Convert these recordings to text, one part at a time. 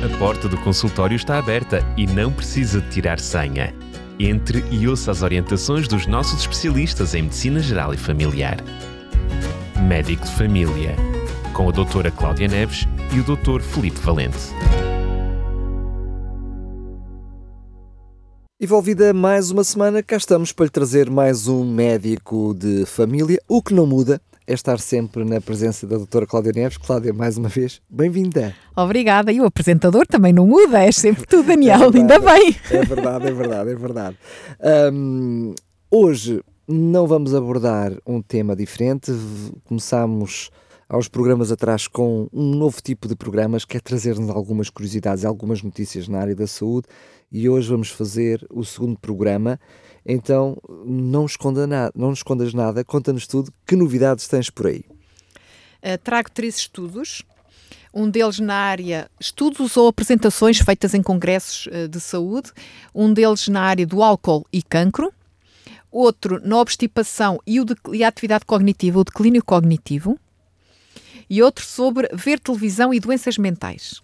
A porta do consultório está aberta e não precisa de tirar senha. Entre e ouça as orientações dos nossos especialistas em Medicina Geral e Familiar. Médico de Família, com a doutora Cláudia Neves e o doutor Felipe Valente. Envolvida mais uma semana, cá estamos para lhe trazer mais um médico de família. O que não muda é estar sempre na presença da doutora Cláudia Neves. Cláudia, mais uma vez, bem-vinda. Obrigada. E o apresentador também não muda, és sempre tu, Daniel, é ainda bem. É verdade, é verdade, é verdade. Um, hoje não vamos abordar um tema diferente. Começamos aos programas atrás com um novo tipo de programas que é trazer-nos algumas curiosidades, algumas notícias na área da saúde e hoje vamos fazer o segundo programa. Então não, esconda nada, não escondas nada, conta-nos tudo. Que novidades tens por aí? Uh, trago três estudos. Um deles na área estudos ou apresentações feitas em congressos uh, de saúde, um deles na área do álcool e cancro, outro na obstipação e, o de, e a atividade cognitiva, o declínio cognitivo, e outro sobre ver televisão e doenças mentais.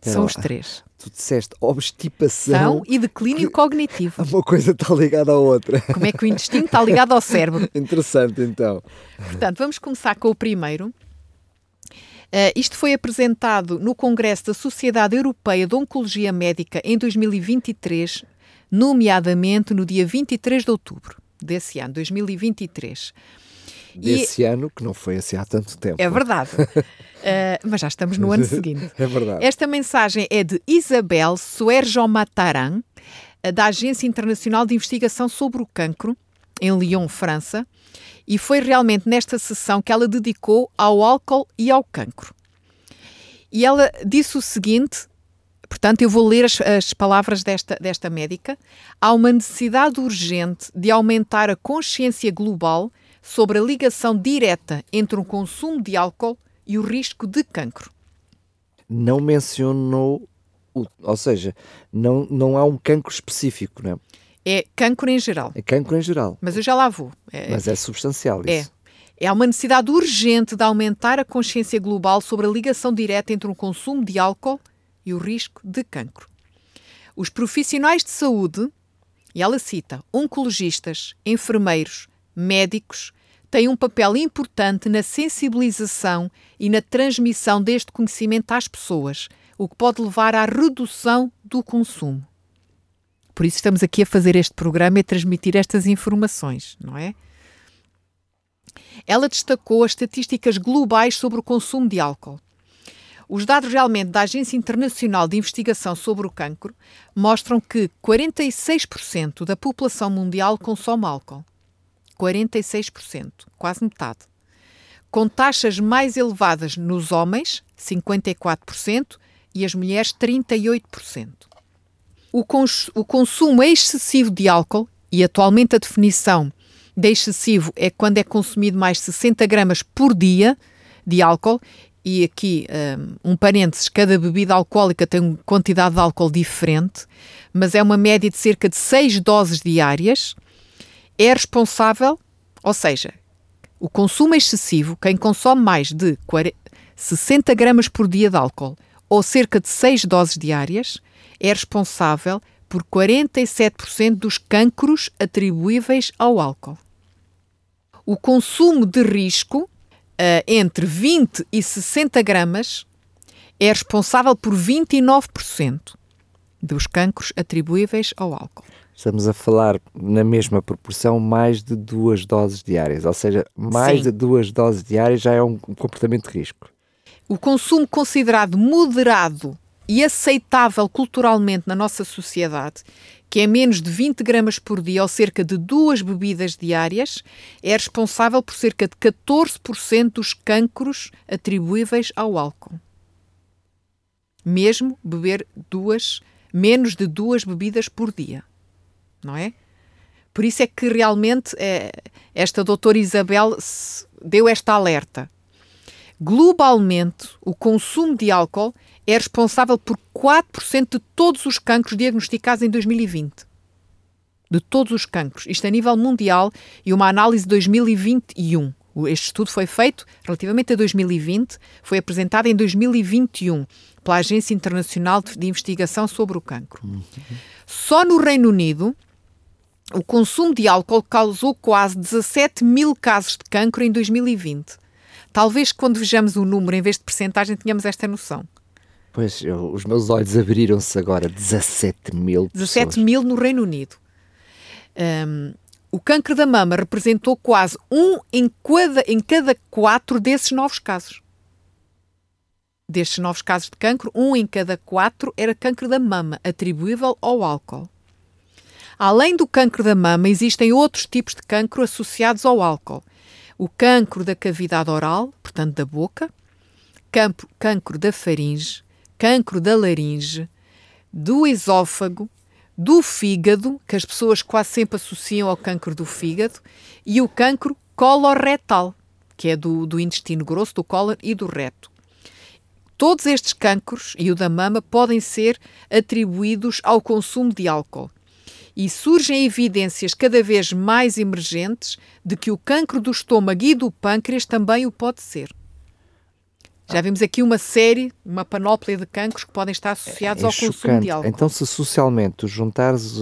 São os três. Tu disseste obstipação. e declínio que... cognitivo. Uma coisa está ligada à outra. Como é que o intestino está ligado ao cérebro? Interessante, então. Portanto, vamos começar com o primeiro. Uh, isto foi apresentado no Congresso da Sociedade Europeia de Oncologia Médica em 2023, nomeadamente no dia 23 de outubro desse ano, 2023 desse e... ano, que não foi assim há tanto tempo. É verdade. uh, mas já estamos no ano seguinte. É verdade. Esta mensagem é de Isabel Suerjo Mataran, eh, da Agência Internacional de Investigação sobre o Cancro, em Lyon, França, e foi realmente nesta sessão que ela dedicou ao álcool e ao cancro. E ela disse o seguinte: Portanto, eu vou ler as, as, palavras desta, desta médica. Há uma necessidade urgente de aumentar a consciência global sobre a ligação direta entre o consumo de álcool e o risco de cancro. Não mencionou, ou seja, não, não há um cancro específico, não é? É cancro em geral. É cancro em geral. Mas eu já lá vou. É, Mas é substancial isso. É. É uma necessidade urgente de aumentar a consciência global sobre a ligação direta entre o consumo de álcool e o risco de cancro. Os profissionais de saúde, e ela cita oncologistas, enfermeiros, médicos têm um papel importante na sensibilização e na transmissão deste conhecimento às pessoas, o que pode levar à redução do consumo. Por isso estamos aqui a fazer este programa e a transmitir estas informações, não é? Ela destacou as estatísticas globais sobre o consumo de álcool. Os dados realmente da Agência Internacional de Investigação sobre o Cancro mostram que 46% da população mundial consome álcool. 46%, quase metade. Com taxas mais elevadas nos homens, 54%, e as mulheres, 38%. O, cons o consumo excessivo de álcool, e atualmente a definição de excessivo é quando é consumido mais 60 gramas por dia de álcool, e aqui um, um parênteses, cada bebida alcoólica tem uma quantidade de álcool diferente, mas é uma média de cerca de 6 doses diárias, é responsável, ou seja, o consumo excessivo, quem consome mais de 40, 60 gramas por dia de álcool ou cerca de 6 doses diárias, é responsável por 47% dos cancros atribuíveis ao álcool. O consumo de risco, uh, entre 20 e 60 gramas, é responsável por 29% dos cancros atribuíveis ao álcool estamos a falar na mesma proporção mais de duas doses diárias, ou seja, mais Sim. de duas doses diárias já é um comportamento de risco. O consumo considerado moderado e aceitável culturalmente na nossa sociedade, que é menos de 20 gramas por dia ou cerca de duas bebidas diárias, é responsável por cerca de 14% dos cancros atribuíveis ao álcool. Mesmo beber duas, menos de duas bebidas por dia não é? Por isso é que realmente é, esta doutora Isabel deu esta alerta. Globalmente, o consumo de álcool é responsável por 4% de todos os cancros diagnosticados em 2020. De todos os cancros. Isto a nível mundial e uma análise de 2021. Este estudo foi feito relativamente a 2020, foi apresentado em 2021. pela Agência Internacional de Investigação sobre o Cancro. Só no Reino Unido, o consumo de álcool causou quase 17 mil casos de cancro em 2020. Talvez quando vejamos o número em vez de percentagem tenhamos esta noção. Pois, eu, os meus olhos abriram-se agora. 17 mil 17 pessoas. mil no Reino Unido. Um, o cancro da mama representou quase um em cada, em cada quatro desses novos casos. Destes novos casos de cancro, um em cada quatro era cancro da mama, atribuível ao álcool. Além do cancro da mama, existem outros tipos de cancro associados ao álcool. O cancro da cavidade oral, portanto da boca, campo, cancro da faringe, cancro da laringe, do esófago, do fígado, que as pessoas quase sempre associam ao cancro do fígado, e o cancro coloretal, que é do, do intestino grosso, do cólon e do reto. Todos estes cancros e o da mama podem ser atribuídos ao consumo de álcool. E surgem evidências cada vez mais emergentes de que o cancro do estômago e do pâncreas também o pode ser. Já vimos aqui uma série, uma panóplia de cancros que podem estar associados É ao consumo chocante. de álcool. Então, se socialmente juntares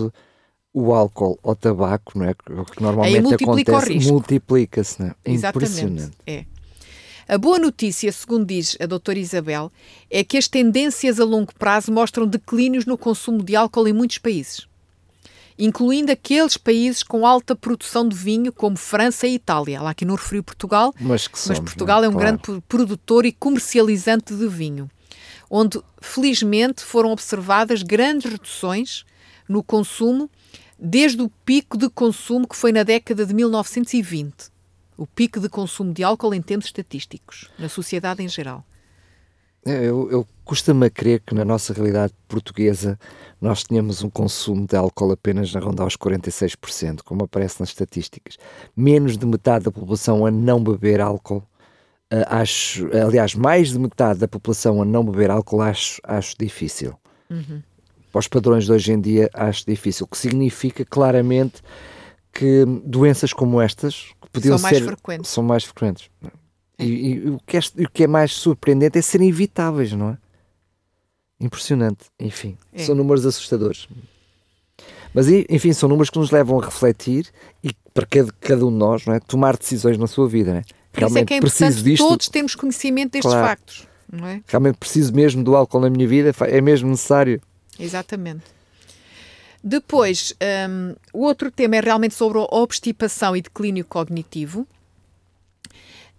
o, álcool ao tabaco, não é? O que normalmente multiplica o acontece, multiplica-se, não é? É Exatamente. Impressionante. É. A boa notícia, segundo diz a doutora Isabel, é que as tendências a longo prazo mostram declínios no consumo de álcool em muitos países, incluindo aqueles países com alta produção de vinho, como França e Itália. Ela aqui não referiu Portugal, Mas que mas somos, Portugal é um Claro. grande pro- produtor e comercializante de vinho, onde felizmente foram observadas grandes reduções no consumo desde o pico de consumo que foi na década de 1920. O pico de consumo de álcool em termos estatísticos, na sociedade em geral. É, Eu, eu custa-me a crer que na nossa realidade portuguesa nós tenhamos um consumo de álcool apenas na ronda aos 46%, como aparece nas estatísticas. Menos de metade da população a não beber álcool. ah, acho, aliás, mais de metade da população a não beber álcool acho, acho difícil. Para os padrões de hoje em dia acho difícil, o que significa claramente que doenças como estas que podiam São mais ser frequentes. são mais frequentes. E, e o, que é, o que é mais surpreendente é serem evitáveis, não é? Impressionante. Enfim, É. são números assustadores. Mas, enfim, são números que nos levam a refletir e para cada, cada um de nós, não é? Tomar decisões na sua vida, não é? Por isso é Realmente que é preciso importante disto, todos termos conhecimento destes Claro. factos. Não é? realmente preciso mesmo do álcool na minha vida, é mesmo necessário. Exatamente. Depois, hum, o outro tema é realmente sobre a obstipação e declínio cognitivo.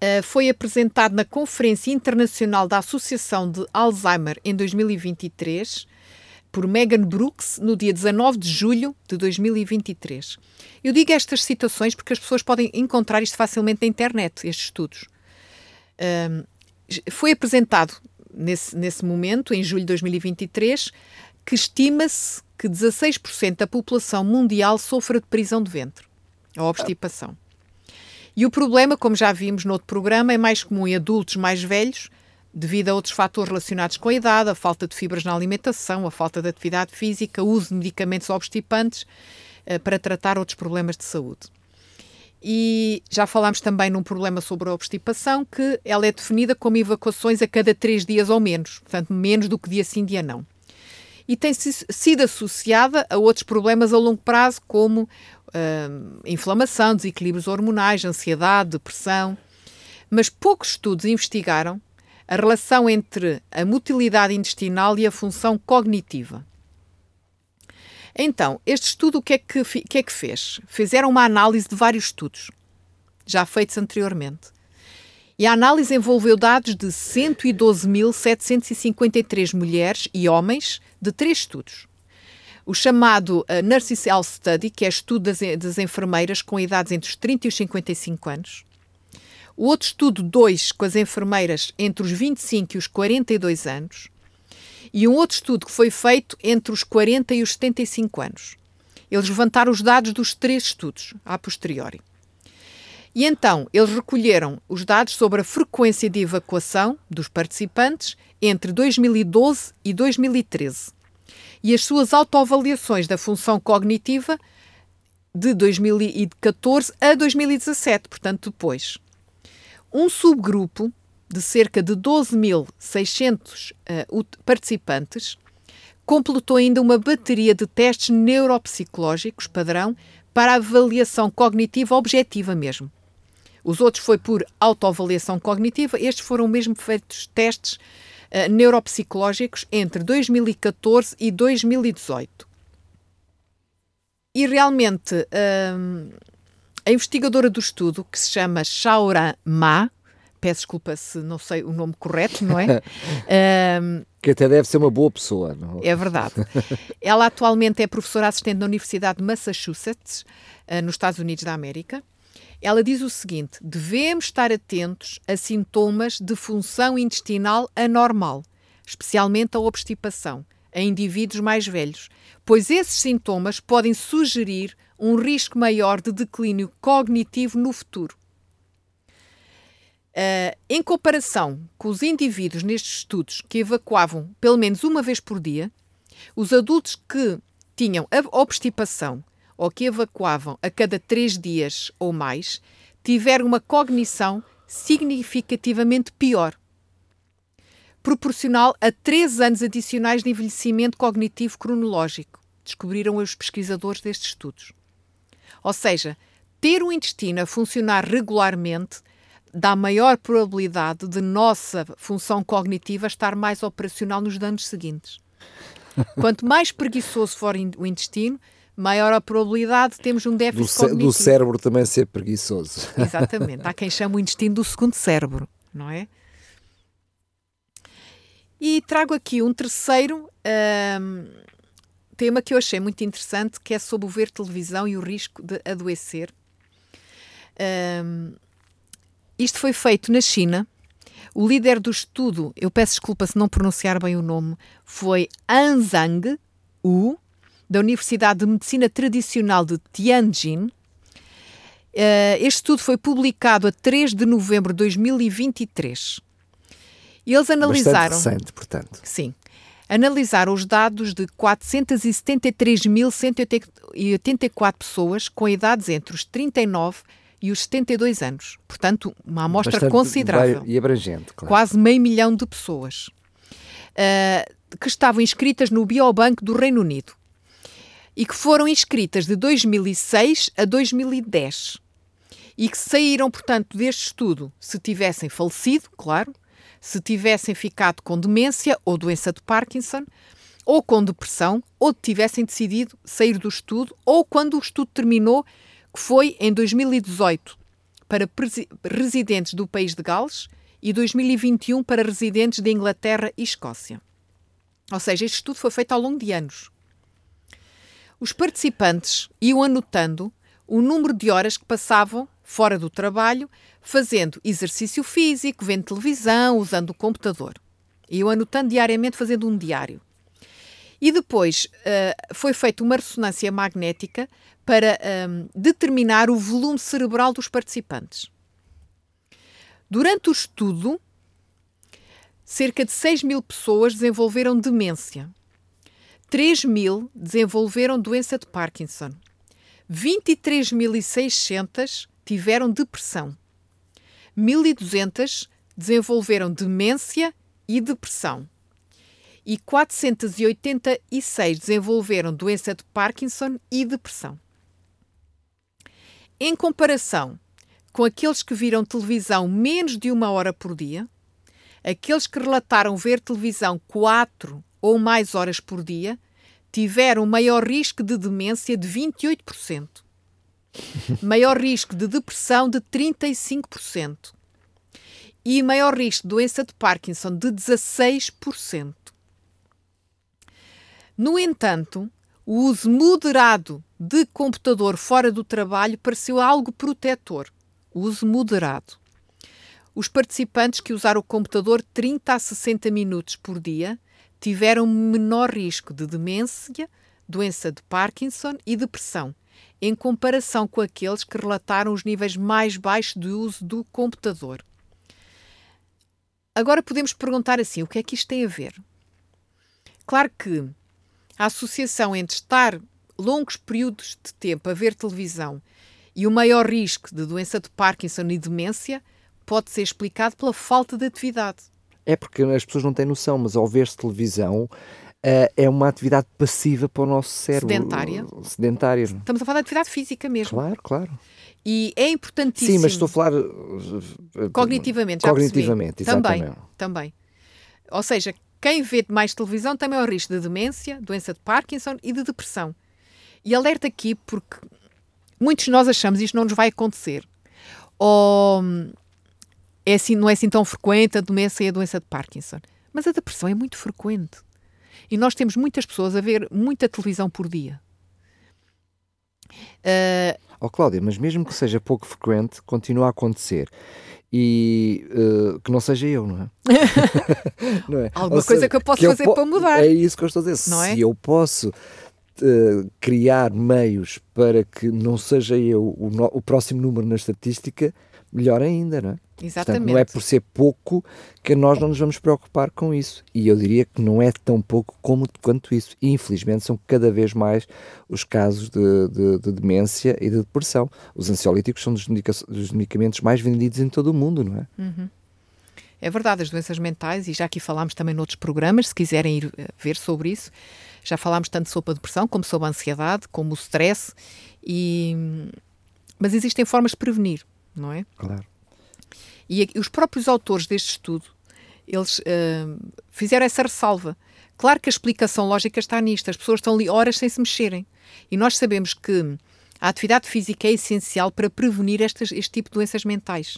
Uh, foi apresentado na Conferência Internacional da Associação de Alzheimer em 2023 por Megan Brooks no dia 19 de julho de 2023. Eu digo estas citações porque as pessoas podem encontrar isto facilmente na internet, estes estudos. Um, foi apresentado nesse, nesse momento, em julho de 2023, que estima-se que 16% da população mundial sofra de prisão de ventre, a obstipação. E o problema, como já vimos no outro programa, é mais comum em adultos mais velhos, devido a outros fatores relacionados com a idade, a falta de fibras na alimentação, a falta de atividade física, o uso de medicamentos obstipantes eh, para tratar outros problemas de saúde. E já falámos também num problema sobre a obstipação, que ela é definida como evacuações a cada três dias ou menos, portanto, menos do que dia sim, dia não. E tem si- sido associada a outros problemas a longo prazo, como hum, inflamação, desequilíbrios hormonais, ansiedade, depressão. Mas poucos estudos investigaram a relação entre a motilidade intestinal e a função cognitiva. Então, este estudo o que é que, que é que fez? Fizeram uma análise de vários estudos, já feitos anteriormente. E a análise envolveu dados de 112.753 mulheres e homens de três estudos. O chamado uh, Study, que é estudo das, das enfermeiras com idades entre os 30 e os 55 anos. O outro estudo 2, com as enfermeiras entre os 25 e os 42 anos e um outro estudo que foi feito entre os 40 e os 75 anos. Eles levantaram os dados dos três estudos, a posteriori. E então, eles recolheram os dados sobre a frequência de evacuação dos participantes entre 2012 e 2013 e as suas autoavaliações da função cognitiva de 2014 a 2017, portanto, depois. Um subgrupo de cerca de 12.600 uh, participantes, completou ainda uma bateria de testes neuropsicológicos padrão para avaliação cognitiva objetiva mesmo. Os outros foi por autoavaliação cognitiva, estes foram mesmo feitos testes uh, neuropsicológicos entre 2014 e 2018. E realmente, uh, a investigadora do estudo, que se chama Shaoran Ma, peço desculpa se não sei o nome correto, não é? um, que até deve ser uma boa pessoa, não é? verdade. Ela atualmente é professora assistente na Universidade de Massachusetts, uh, nos Estados Unidos da América. Ela diz o seguinte: devemos estar atentos a sintomas de função intestinal anormal, especialmente a obstipação, em indivíduos mais velhos, pois esses sintomas podem sugerir um risco maior de declínio cognitivo no futuro. Uh, em comparação com os indivíduos nestes estudos que evacuavam pelo menos uma vez por dia, os adultos que tinham obstipação ou que evacuavam a cada três dias ou mais tiveram uma cognição significativamente pior, proporcional a três anos adicionais de envelhecimento cognitivo cronológico, descobriram os pesquisadores destes estudos. Ou seja, ter o intestino a funcionar regularmente dá maior probabilidade de nossa função cognitiva estar mais operacional nos anos seguintes. Quanto mais preguiçoso for o intestino, maior a probabilidade de termos um déficit do cognitivo. Do cérebro também ser preguiçoso. Exatamente. Há quem chame o intestino do segundo cérebro, não é? E trago aqui um terceiro um, tema que eu achei muito interessante, que é sobre o ver televisão e o risco de adoecer. Um, isto foi feito na China. O líder do estudo, eu peço desculpa se não pronunciar bem o nome, foi Anzang Wu, da Universidade de Medicina Tradicional de Tianjin. Uh, este estudo foi publicado a 3 de novembro de 2023. E eles analisaram. Bastante recente, portanto. Sim. Analisaram os dados de 473.184 pessoas com idades entre os 39 e os 72 anos. Portanto, uma amostra Bastante considerável. E abrangente, claro. Quase meio milhão de pessoas uh, que estavam inscritas no Biobanco do Reino Unido e que foram inscritas de 2006 a 2010 e que saíram, portanto, deste estudo se tivessem falecido, claro, se tivessem ficado com demência ou doença de Parkinson, ou com depressão, ou tivessem decidido sair do estudo, ou quando o estudo terminou que foi em 2018 para residentes do país de Gales e 2021 para residentes de Inglaterra e Escócia. Ou seja, este estudo foi feito ao longo de anos. Os participantes iam anotando o número de horas que passavam fora do trabalho, fazendo exercício físico, vendo televisão, usando o computador. Iam anotando diariamente, fazendo um diário. E depois uh, foi feita uma ressonância magnética para um, determinar o volume cerebral dos participantes. Durante o estudo, cerca de 6 mil pessoas desenvolveram demência, 3 mil desenvolveram doença de Parkinson, 23.600 tiveram depressão, 1.200 desenvolveram demência e depressão. E 486 desenvolveram doença de Parkinson e depressão. Em comparação com aqueles que viram televisão menos de uma hora por dia, aqueles que relataram ver televisão quatro ou mais horas por dia tiveram maior risco de demência de 28%, maior risco de depressão de 35% e maior risco de doença de Parkinson de 16%. No entanto, o uso moderado de computador fora do trabalho pareceu algo protetor. O uso moderado. Os participantes que usaram o computador 30 a 60 minutos por dia tiveram menor risco de demência, doença de Parkinson e depressão, em comparação com aqueles que relataram os níveis mais baixos de uso do computador. Agora podemos perguntar assim: o que é que isto tem a ver? Claro que a associação entre estar longos períodos de tempo a ver televisão e o maior risco de doença de Parkinson e demência pode ser explicado pela falta de atividade. É porque as pessoas não têm noção, mas ao ver-se televisão uh, é uma atividade passiva para o nosso cérebro. Sedentária. Sedentária. Estamos a falar de atividade física mesmo. Claro, claro. E é importantíssimo. Sim, mas estou a falar uh, cognitivamente. Já cognitivamente, percebi. exatamente. Também, também. Ou seja, quem vê mais televisão tem maior risco de demência, doença de Parkinson e de depressão. E alerta aqui porque muitos de nós achamos isto não nos vai acontecer. Ou é assim, não é assim tão frequente a demência e a doença de Parkinson. Mas a depressão é muito frequente. E nós temos muitas pessoas a ver muita televisão por dia. Uh, oh, Cláudia, mas mesmo que seja pouco frequente, continua a acontecer. E uh, que não seja eu, não é? não é? Alguma Ou coisa seja, que eu posso que fazer eu po para mudar. É isso que eu estou a dizer. Não é? Se é? eu posso uh, criar meios para que não seja eu o, no, o próximo número na estatística, melhor ainda, não é? Exatamente. Portanto, não é por ser pouco que nós não nos vamos preocupar com isso. E eu diria que não é tão pouco como quanto isso. E, infelizmente, são cada vez mais os casos de, de, de demência e de depressão. Os ansiolíticos são dos, dos, medicamentos mais vendidos em todo o mundo, não é? Uhum. É verdade, as doenças mentais, e já aqui falámos também noutros programas, se quiserem ir eh, ver sobre isso, já falámos tanto sobre a depressão, como sobre a ansiedade, como o stress, e... mas existem formas de prevenir, não é? Claro. E, os próprios autores deste estudo, eles uh, fizeram essa ressalva. Claro que a explicação lógica está nisto. As pessoas estão ali horas sem se mexerem. E nós sabemos que a atividade física é essencial para prevenir estas, este tipo de doenças mentais.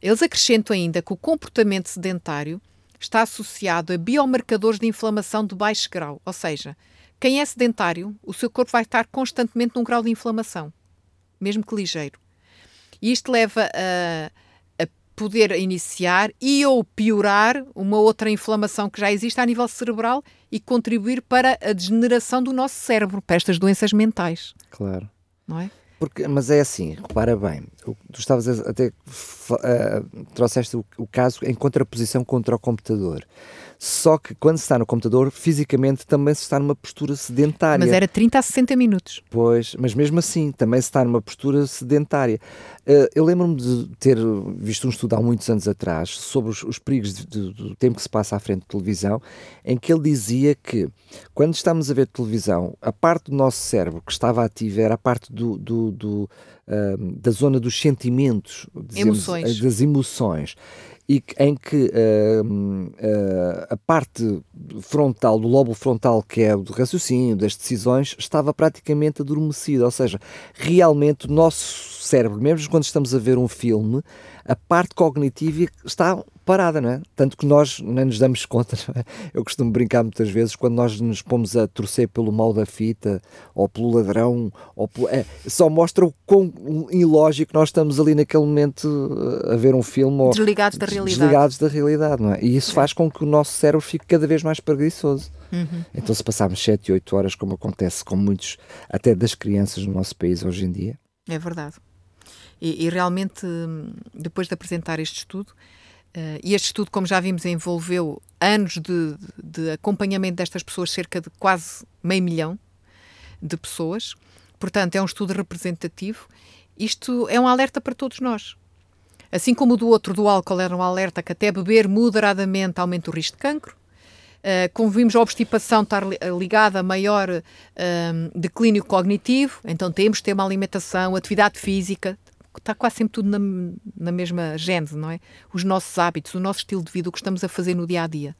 Eles acrescentam ainda que o comportamento sedentário está associado a biomarcadores de inflamação de baixo grau, ou seja, quem é sedentário, o seu corpo vai estar constantemente num grau de inflamação, mesmo que ligeiro. E isto leva a poder iniciar e ou piorar uma outra inflamação que já existe a nível cerebral e contribuir para a degeneração do nosso cérebro, para estas doenças mentais. Claro. Não é? Porque, mas é assim, repara bem, tu estavas a, até uh, trouxeste o, o, caso em contraposição contra o computador. Só que quando se está no computador, fisicamente também se está numa postura sedentária. Mas era 30 a 60 minutos. Pois, mas mesmo assim, também se está numa postura sedentária. Uh, eu lembro-me de ter visto um estudo há muitos anos atrás sobre os, os perigos de, de, do tempo que se passa à frente de televisão, em que ele dizia que quando estamos a ver televisão, a parte do nosso cérebro que estava ativa era a parte do, do, do uh, da zona dos sentimentos, dizemos, emoções. das emoções e em que uh, a parte frontal, do lobo frontal, que é o do raciocínio, das decisões, estava praticamente adormecida. Ou seja, realmente o nosso cérebro, mesmo quando estamos a ver um filme, a parte cognitiva está parada, não é? Tanto que nós nem nos damos conta, é? Eu costumo brincar muitas vezes quando nós nos pomos a torcer pelo mal da fita, ou pelo ladrão, ou pelo, é, só mostra o quão ilógico nós estamos ali naquele momento eh, a ver um filme. Ou, desligados da realidade. Desligados da realidade, não é? E isso faz com que o nosso cérebro fique cada vez mais preguiçoso. Uhum. Então, se passarmos 7, 8 horas, como acontece com muitos, até das crianças no nosso país hoje em dia. É verdade. E, e realmente, depois de apresentar este estudo, uh, e este estudo, como já vimos, envolveu anos de, de acompanhamento destas pessoas, cerca de quase meio milhão de pessoas. Portanto, é um estudo representativo. Isto é um alerta para todos nós. Assim como o do outro, do álcool, era um alerta que até beber moderadamente aumenta o risco de cancro. Uh, como vimos, a obstipação estar ligada a maior uh, declínio cognitivo, então temos de ter uma alimentação, atividade física, está quase sempre tudo na, na mesma gênese, não é? Os nossos hábitos, o nosso estilo de vida, o que estamos a fazer no dia a dia.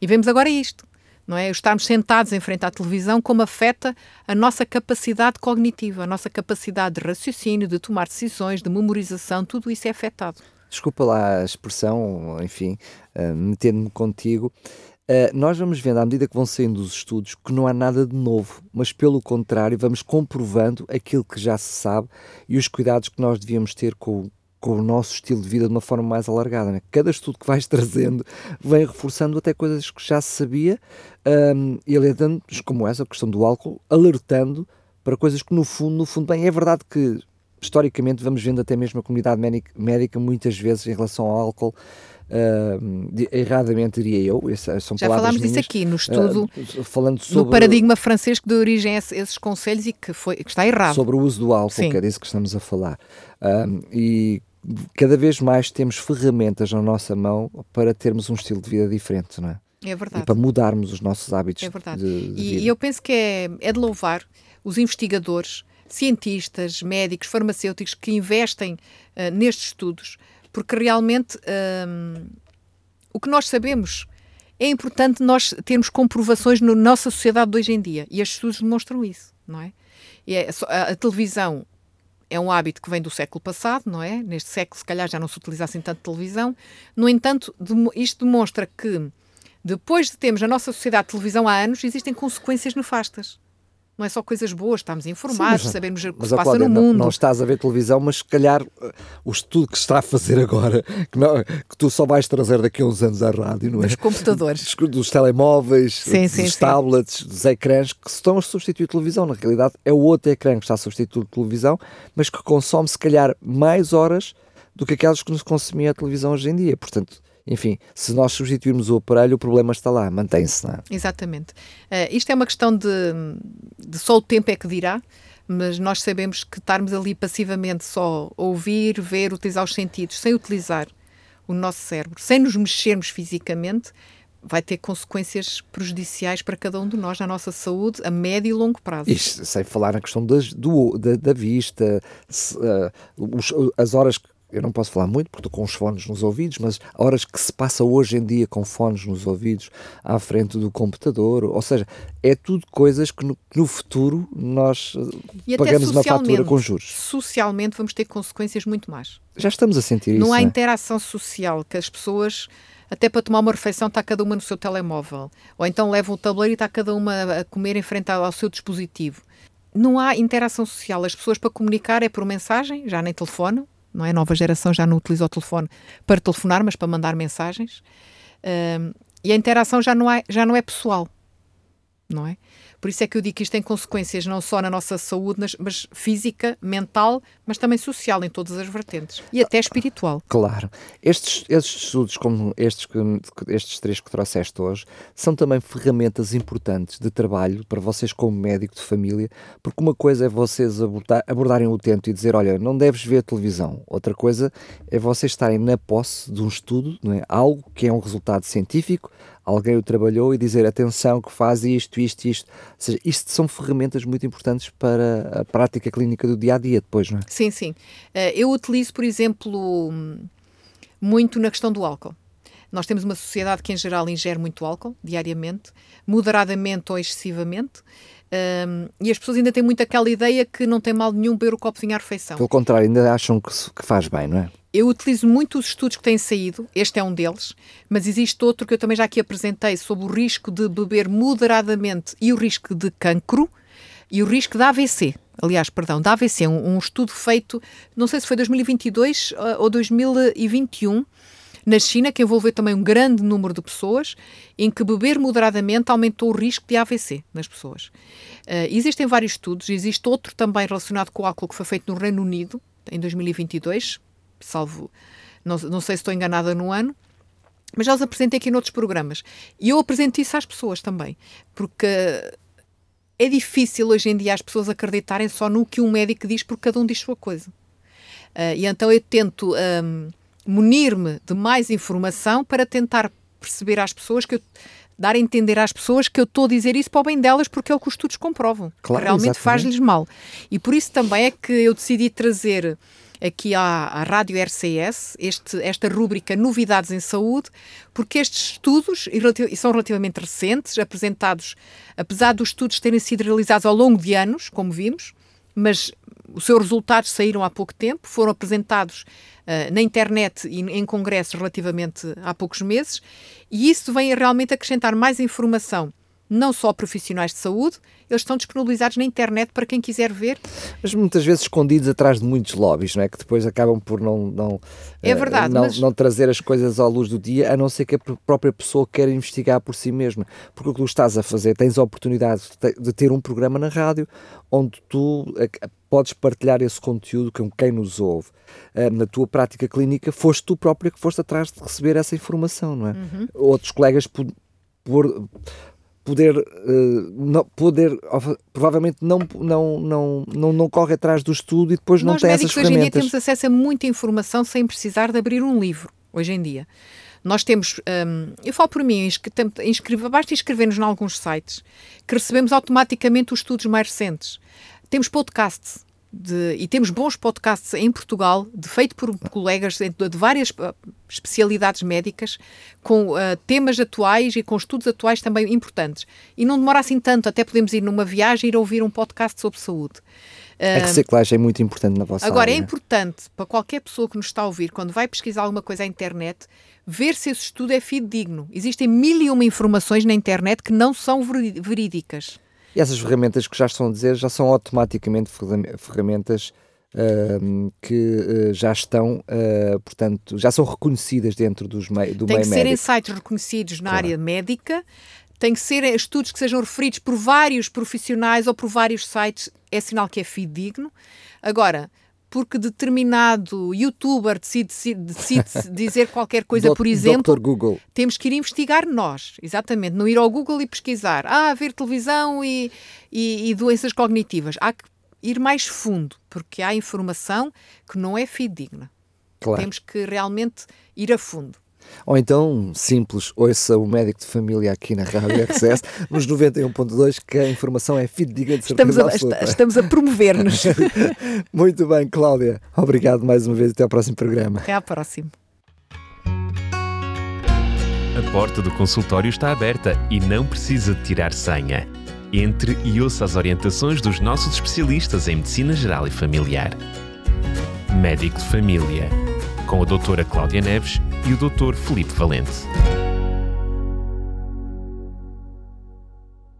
E vemos agora isto, não é? Estarmos sentados em frente à televisão, como afeta a nossa capacidade cognitiva, a nossa capacidade de raciocínio, de tomar decisões, de memorização, tudo isso é afetado. Desculpa lá a expressão, enfim, uh, metendo-me contigo. Uh, nós vamos vendo, à medida que vão saindo os estudos, que não há nada de novo, mas pelo contrário, vamos comprovando aquilo que já se sabe e os cuidados que nós devíamos ter com, com o nosso estilo de vida de uma forma mais alargada. Né? Cada estudo que vais trazendo vem reforçando até coisas que já se sabia um, e alertando-nos, como essa, a questão do álcool, alertando para coisas que no fundo, no fundo, bem, é verdade que historicamente vamos vendo até mesmo a comunidade médica muitas vezes em relação ao álcool Uh, erradamente diria eu, são Já falámos disso aqui no estudo, uh, falando sobre, no paradigma francês que deu origem a esses conselhos e que, foi, que está errado. Sobre o uso do álcool, Sim. que é disso que estamos a falar. Uh, e cada vez mais temos ferramentas na nossa mão para termos um estilo de vida diferente, não é? É verdade. E para mudarmos os nossos hábitos É verdade. de, de E, e eu penso que é, é de louvar os investigadores, cientistas, médicos, farmacêuticos que investem ah, nestes estudos, porque realmente hum, o que nós sabemos é importante nós termos comprovações na nossa sociedade de hoje em dia e estes estudos demonstram isso, não é? É a, a televisão é um hábito que vem do século passado, não é? Neste século, se calhar, já não se utiliza assim tanto televisão. No entanto, demo- isto demonstra que, depois de termos na nossa sociedade televisão há anos, existem consequências nefastas. Não é só coisas boas, estamos informados, mas- sabemos o que Mas, se passa Cláudia, no não- mundo. Não, estás a ver televisão, mas se calhar uh, o estudo que se está a fazer agora, que, não- que tu só vais trazer daqui a uns anos à rádio, não é? Dos computadores. Dos, dos telemóveis, Sim, dos sim, sim. tablets, dos ecrãs que estão a substituir a televisão. Na realidade, é o outro ecrã que está a substituir a televisão, mas que consome se calhar mais horas do que aquelas que nos consumia a televisão hoje em dia. Portanto, enfim, se nós substituirmos o aparelho, o problema está lá, mantém-se, é? Exatamente. Eh, isto é uma questão de, de só o tempo é que dirá, mas nós sabemos que estarmos ali passivamente só ouvir, ver, utilizar os sentidos, sem utilizar o nosso cérebro, sem nos mexermos fisicamente, vai ter consequências prejudiciais para cada um de nós, na nossa saúde, a médio e longo prazo. Isto, sem falar na questão das, do, da, da vista, se, eh, os- as horas que eu não posso falar muito porque estou com os fones nos ouvidos, mas horas que se passa hoje em dia com fones nos ouvidos à frente do computador, ou seja, é tudo coisas que no, que no futuro nós eh, E pagamos uma fatura socialmente, com juros. Socialmente vamos ter consequências muito más. Já estamos a sentir Não isso. há não é? interação social, que as pessoas, até para tomar uma refeição, está cada uma no seu telemóvel. Ou então levam o tabuleiro e está cada uma a comer em frente ao seu dispositivo. Não há interação social. As pessoas para comunicar é por mensagem, já nem telefonam, não é? A nova geração já não utiliza o telefone para telefonar, mas para mandar mensagens. E a interação já não, é, já não é pessoal, não é? Por isso é que eu digo que isto tem consequências não só na nossa saúde, mas física, mental, mas também social em todas as vertentes. E até espiritual. Claro. Estes, estes estudos, como estes, estes três que trouxeste hoje, são também ferramentas importantes de trabalho para vocês, como médico de família, porque uma coisa é vocês abordar- abordarem o utente e dizer: Olha, não deves ver televisão. Outra coisa é vocês estarem na posse de um estudo, não é? algo que é um resultado científico, alguém o trabalhou e dizer: Atenção, que faz isto, isto, isto. Ou seja, isto são ferramentas muito importantes para a prática clínica do dia a dia, depois, não é? Sim, sim. Eh, eu utilizo, por exemplo, muito na questão do álcool. Nós temos uma sociedade que, em geral, ingere muito álcool diariamente, moderadamente ou excessivamente, hum, e as pessoas ainda têm muito aquela ideia que não tem mal nenhum beber o copozinho à refeição. Pelo contrário, ainda acham que, que faz bem, não é? Eu utilizo muito os estudos que têm saído, este é um deles, mas existe outro que eu também já aqui apresentei sobre o risco de beber moderadamente e o risco de cancro e o risco de AVC. Aliás, perdão, de AVC, um, um estudo feito, não sei se foi 2022 ah, ou 2021, na China, que envolveu também um grande número de pessoas, em que beber moderadamente aumentou o risco de AVC nas pessoas. Ah, existem vários estudos, existe outro também relacionado com o álcool que foi feito no Reino Unido, em 2022, salvo, não, não sei se estou enganada no ano, mas já os apresentei aqui noutros programas. E eu apresento isso às pessoas também, porque é difícil hoje em dia as pessoas acreditarem só no que um médico diz, porque cada um diz sua coisa. Ah, e então eu tento ahm, munir-me de mais informação para tentar perceber às pessoas que eu dar a entender às pessoas que eu estou a dizer isso para o bem delas porque é o que os estudos comprovam. que Claro, realmente faz-lhes mal. E por isso também é que eu decidi trazer aqui à, à Rádio RCS este, esta rúbrica Novidades em Saúde, porque estes estudos, e são relativamente recentes, apresentados, apesar dos estudos terem sido realizados ao longo de anos, como vimos, mas os seus resultados saíram há pouco tempo, foram apresentados na internet e em congressos relativamente há poucos meses, e isso vem realmente acrescentar mais informação, não só profissionais de saúde, eles estão disponibilizados na internet para quem quiser ver. mas muitas vezes escondidos atrás de muitos lobbies, não é? Que depois acabam por não, não, É eh, verdade, não, mas- não trazer as coisas à luz do dia, a não ser que a pr- própria pessoa queira investigar por si mesma. Porque o que tu estás a fazer, tens a oportunidade de te- de ter um programa na rádio onde tu eh, podes partilhar esse conteúdo com quem nos ouve. Eh, Na tua prática clínica, foste tu própria que foste atrás de receber essa informação, não é? Uhum. Outros colegas por poder, uh, não, poder provavelmente não, não, não, não, não corre atrás do estudo e depois Nós não tem essas ferramentas. hoje em dia temos acesso a muita informação sem precisar de abrir um livro, hoje em dia. Nós temos, um, eu falo por mim, inscreve, basta inscrever-nos em alguns sites que recebemos automaticamente os estudos mais recentes. Temos podcasts, de, e temos bons podcasts em Portugal, de, feito por colegas de, de várias especialidades médicas, com uh, temas atuais e com estudos atuais também importantes. E não demora assim tanto, até podemos ir numa viagem e ir ouvir um podcast sobre saúde. A reciclagem é muito importante na vossa Agora, área. é importante para qualquer pessoa que nos está a ouvir, quando vai pesquisar alguma coisa à internet, ver se esse estudo é fidedigno. Existem mil e uma informações na internet que não são verídicas. E essas ferramentas que já estão a dizer já são automaticamente ferramentas que uh, já estão, uh, portanto, já são reconhecidas dentro dos mei do Tem meio que ser sites reconhecidos na claro. área médica, tem que ser estudos que sejam referidos por vários profissionais ou por vários sites, é sinal que é fidedigno. Agora, porque determinado youtuber decide, decide dizer qualquer coisa, por exemplo, Google. temos que ir investigar nós, exatamente, não ir ao Google e pesquisar, ah, ver televisão e, e, e doenças cognitivas. Há que ir mais fundo, porque há informação que não é fidedigna. Claro. Temos que realmente ir a fundo. Ou então, simples, ouça o médico de família aqui na Rádio RCS, nos 91.2, que a informação é fidedigna de certeza estamos a, estamos a promover-nos. Muito bem, Cláudia. Obrigado mais uma vez. Até ao próximo programa. Até ao próximo. A porta do consultório está aberta e não precisa de tirar senha. Entre e ouça as orientações dos nossos especialistas em Medicina Geral e Familiar. Médico de Família, com a doutora Cláudia Neves e o Dr. Felipe Valente.